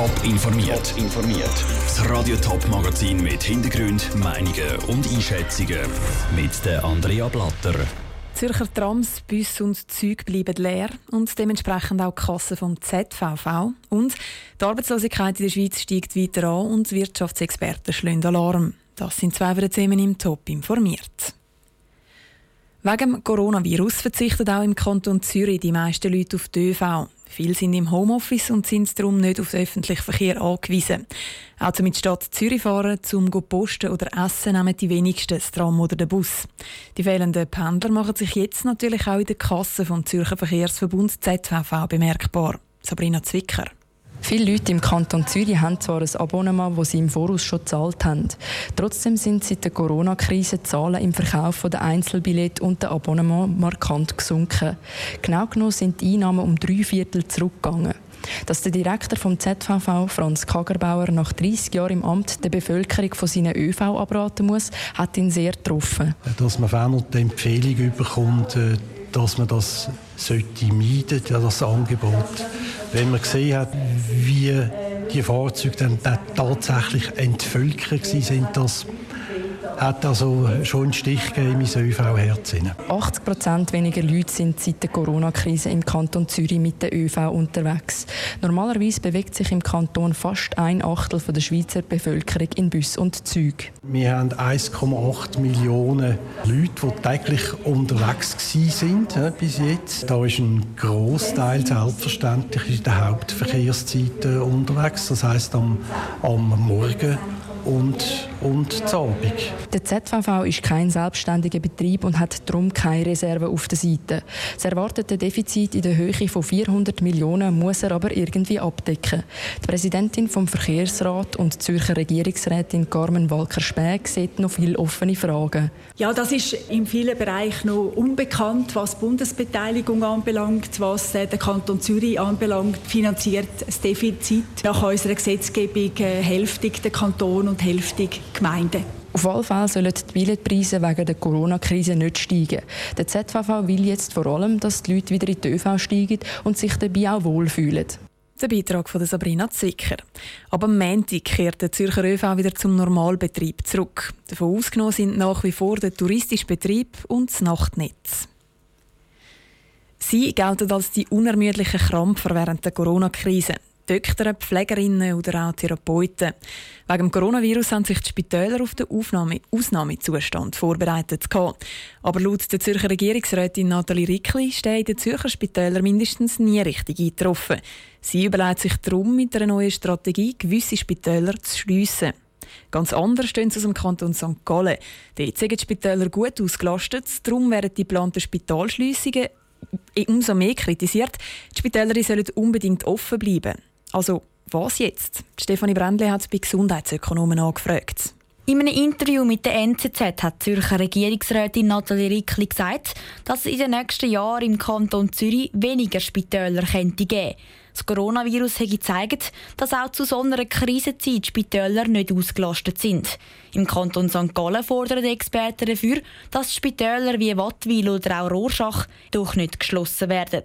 Top informiert. informiert. Das Radio Top Magazin mit Hintergrund, Meinungen und Einschätzungen mit der Andrea Blatter. Zürcher Trams, Bus und Züge bleiben leer und dementsprechend auch die Kassen vom ZVV. Und die Arbeitslosigkeit in der Schweiz steigt weiter an und Wirtschaftsexperten schlagen Alarm. Das sind zwei der Themen im Top informiert. Wegen Coronavirus verzichten auch im Kanton Zürich die meisten Leute auf die ÖV. Viele sind im Homeoffice und sind darum nicht auf den öffentlichen Verkehr angewiesen. In die Stadt Zürich fahren, zum posten oder essen, nehmen die wenigsten das Tram oder den Bus. Die fehlenden Pendler machen sich jetzt natürlich auch in der Kasse vom Zürcher Verkehrsverbund ZVV bemerkbar. Sabrina Zwicker. Viele Leute im Kanton Zürich haben zwar ein Abonnement, das sie im Voraus schon gezahlt haben. Trotzdem sind seit der Corona-Krise die Zahlen im Verkauf der Einzelbillette und der Abonnement markant gesunken. Genau genommen sind die Einnahmen um drei Viertel zurückgegangen. Dass der Direktor vom ZVV, Franz Kagerbauer, nach 30 Jahren im Amt der Bevölkerung von seinen ÖV abraten muss, hat ihn sehr getroffen. Dass man verändert die Empfehlung bekommt, äh, dass man das sollte meiden, das Angebot. Wenn man gesehen hat, wie die Fahrzeuge dann tatsächlich entvölkert sind, das hat also schon einen Stich gegeben in mein ÖV-Herz. 80 Prozent weniger Leute sind seit der Corona-Krise im Kanton Zürich mit der ÖV unterwegs. Normalerweise bewegt sich im Kanton fast ein Achtel der Schweizer Bevölkerung in Bus und Zügen. Wir haben 1,8 Millionen Leute, die täglich unterwegs sind bis jetzt. Da ist ein Großteil selbstverständlich in der Hauptverkehrszeit unterwegs. Das heißt am, am Morgen und, und Abend. Der ZVV ist kein selbstständiger Betrieb und hat darum keine Reserve auf der Seite. Das erwartete Defizit in der Höhe von 400 Millionen muss er aber irgendwie abdecken. Die Präsidentin vom Verkehrsrat und Zürcher Regierungsrätin Carmen Walker-Späg sieht noch viele offene Fragen. Ja, das ist in vielen Bereichen noch unbekannt, was Bundesbeteiligung anbelangt, was äh, der Kanton Zürich anbelangt, finanziert das Defizit nach unserer Gesetzgebung äh, hälftig der Kanton und hälftig Gemeinden. Auf jeden Fall sollen die Billetpreise wegen der Corona-Krise nicht steigen. Der ZVV will jetzt vor allem, dass die Leute wieder in die ÖV steigen und sich dabei auch wohlfühlen. Der Beitrag von Sabrina Zwicker. Aber am Montag kehrt der Zürcher ÖV wieder zum Normalbetrieb zurück. Davon ausgenommen sind nach wie vor der touristische Betrieb und das Nachtnetz. Sie gelten als die unermüdlichen Krampfer während der Corona-Krise. Doktor, Pflegerinnen oder auch Therapeuten. Wegen dem Coronavirus haben sich die Spitäler auf den Aufnahme Ausnahmezustand vorbereitet. Aber laut der Zürcher Regierungsrätin Nathalie Rickli stehen den Zürcher Spitälern mindestens nie richtig eingetroffen. Sie überlegt sich darum, mit einer neuen Strategie gewisse Spitäler zu schliessen. Ganz anders stehen sie aus dem Kanton St. Gallen. Dort sind die Spitäler gut ausgelastet, darum werden die geplanten Spitalschliessungen umso mehr kritisiert. Die Spitäler sollen unbedingt offen bleiben. Also, was jetzt? Stefanie Brändle hat bei Gesundheitsökonomen angefragt. In einem Interview mit der NZZ hat die Zürcher Regierungsrätin Nathalie Rickli gesagt, dass es in den nächsten Jahren im Kanton Zürich weniger Spitäler könnte geben. Das Coronavirus hat gezeigt, dass auch zu so einer Krisenzeit Spitäler nicht ausgelastet sind. Im Kanton St. Gallen fordern die Experten dafür, dass Spitäler wie Wattwil oder auch Rorschach doch nicht geschlossen werden.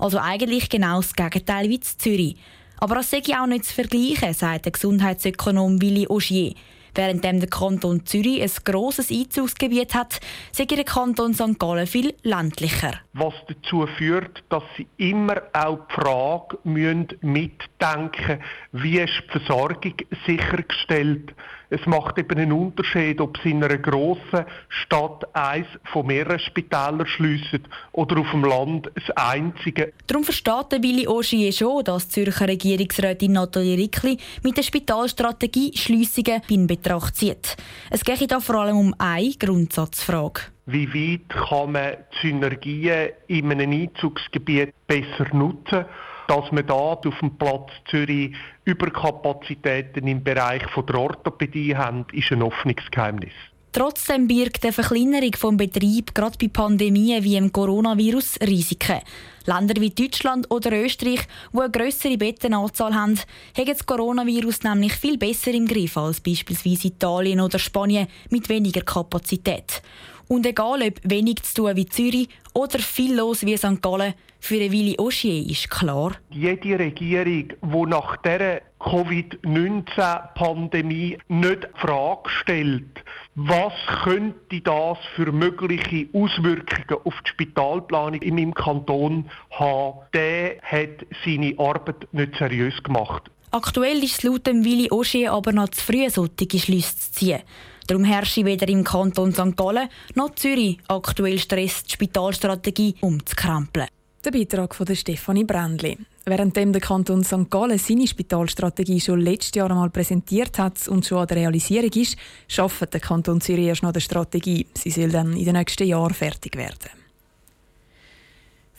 Also eigentlich genau das Gegenteil wie in Zürich. Aber das sei auch nicht zu vergleichen, sagt der Gesundheitsökonom Willi Augier. Während der Kanton Zürich ein grosses Einzugsgebiet hat, sei der Kanton St. Gallen viel ländlicher. Was dazu führt, dass sie immer auch die Frage mitdenken müssen, wie ist die Versorgung sichergestellt es macht eben einen Unterschied, ob sie in einer grossen Stadt eins von mehreren Spitälern schliessen oder auf dem Land das einzige. Darum versteht der Willi Ogier schon, dass die Zürcher Regierungsrätin Nathalie Rickli mit der Spitalstrategie Schliessungen in Betracht zieht. Es geht hier vor allem um eine Grundsatzfrage. Wie weit kann man die Synergien in einem Einzugsgebiet besser nutzen? Dass wir da auf dem Platz Zürich Überkapazitäten im Bereich der Orthopädie haben, ist ein offenes Geheimnis. Trotzdem birgt eine Verkleinerung des Betriebs gerade bei Pandemien wie im Coronavirus Risiken. Länder wie Deutschland oder Österreich, die eine grössere Bettenanzahl haben, haben das Coronavirus nämlich viel besser im Griff als beispielsweise Italien oder Spanien mit weniger Kapazität. Und egal ob wenig zu tun wie Zürich oder viel los wie St. Gallen, für Willy Oschier ist klar. Jede Regierung, die nach dieser Covid-19-Pandemie nicht die Frage stellt, was könnte das für mögliche Auswirkungen auf die Spitalplanung in meinem Kanton haben, der hat seine Arbeit nicht seriös gemacht. Aktuell ist es laut Willy Oschier aber noch zu früh, solche Schlüsse zu ziehen. Darum herrsche weder im Kanton St. Gallen noch Zürich aktuell Stress, die Spitalstrategie umzukrempeln. Der Beitrag von Stefanie Brändli. Währenddem der Kanton St. Gallen seine Spitalstrategie schon letztes Jahr einmal präsentiert hat und schon an der Realisierung ist, schafft der Kanton Zürich erst noch die Strategie. Sie soll dann in den nächsten Jahren fertig werden.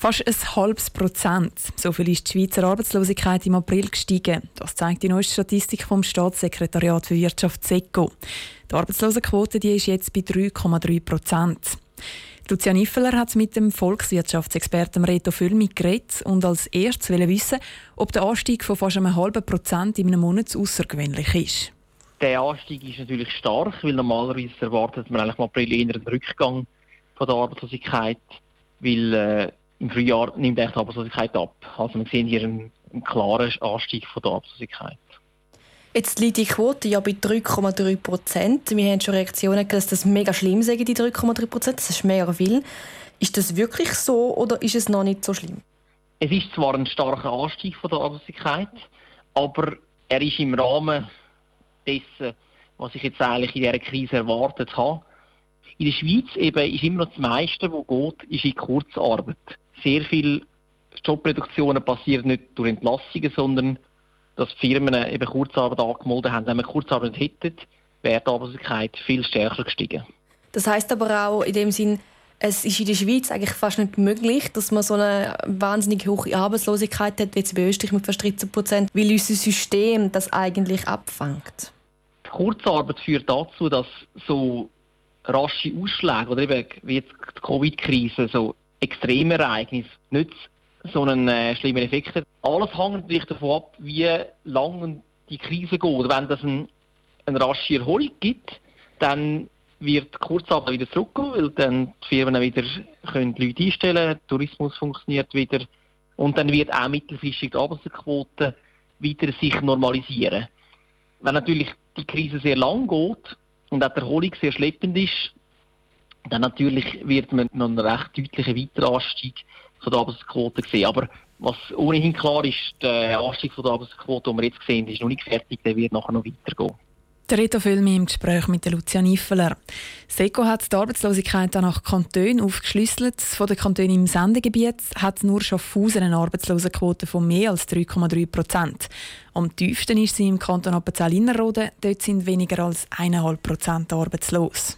Fast ein halbes Prozent. So viel ist die Schweizer Arbeitslosigkeit im April gestiegen. Das zeigt die neueste Statistik vom Staatssekretariat für Wirtschaft SECO. Die Arbeitslosenquote die ist jetzt bei 3,3 Prozent. Lucia Niffeler hat mit dem Volkswirtschaftsexperten Reto Füllmi geredet und als erstes wissen, ob der Anstieg von fast einem halben Prozent in einem Monat außergewöhnlich ist. Der Anstieg ist natürlich stark, weil normalerweise erwartet man eigentlich im April eher einen Rückgang von der Arbeitslosigkeit, weil äh, im Frühjahr nimmt die Arbeitslosigkeit ab. Also wir sehen hier einen, einen klaren Anstieg von der Arbeitslosigkeit. Jetzt liegt die Quote ja bei 3,3 Prozent. Wir haben schon Reaktionen, dass das mega schlimm sei, die 3,3 Prozent. Das ist mega viel. Ist das wirklich so oder ist es noch nicht so schlimm? Es ist zwar ein starker Anstieg von der Arbeitslosigkeit, aber er ist im Rahmen dessen, was ich jetzt eigentlich in dieser Krise erwartet habe. In der Schweiz eben ist immer noch das meiste, was geht, ist in Kurzarbeit. Sehr viele Jobreduktionen passieren nicht durch Entlassungen, sondern dass Firmen eben Kurzarbeit angemeldet haben. Wenn wir Kurzarbeit hätten, wäre die Arbeitslosigkeit viel stärker gestiegen. Das heißt aber auch in dem Sinn, es ist in der Schweiz eigentlich fast nicht möglich, dass man so eine wahnsinnig hohe Arbeitslosigkeit hat, wie jetzt bei Österreich mit fast 13 Prozent, weil unser System das eigentlich abfängt. Die Kurzarbeit führt dazu, dass so rasche Ausschläge oder eben wie jetzt die Covid-Krise, so extreme Ereignisse nicht so einen äh, schlimmen Effekt hat. Alles hängt natürlich davon ab, wie lange die Krise geht. Wenn es ein, eine rasche Erholung gibt, dann wird Kurzarbeit wieder zurückgehen, weil dann die Firmen wieder können Leute einstellen können, Tourismus funktioniert wieder und dann wird auch mittelfristig die Arbeitsquote wieder sich normalisieren. Wenn natürlich die Krise sehr lang geht und auch die Erholung sehr schleppend ist, dann natürlich wird man noch einen recht deutlichen Weiteranstieg von der Arbeitsquote gesehen. Aber was ohnehin klar ist, der Anstieg von der Arbeitsquote, den wir jetzt sehen, ist noch nicht fertig, der wird nachher noch weitergehen. Der Reto Filmi im Gespräch mit Lucia Niffeler. SECO hat die Arbeitslosigkeit nach Kantonen aufgeschlüsselt. Von den Kantonen im Sendegebiet hat nur Schaffhausen eine Arbeitslosenquote von mehr als 3,3 Prozent. Am tiefsten ist sie im Kanton Appenzell-Innerrhoden. Dort sind weniger als 1,5 Prozent arbeitslos.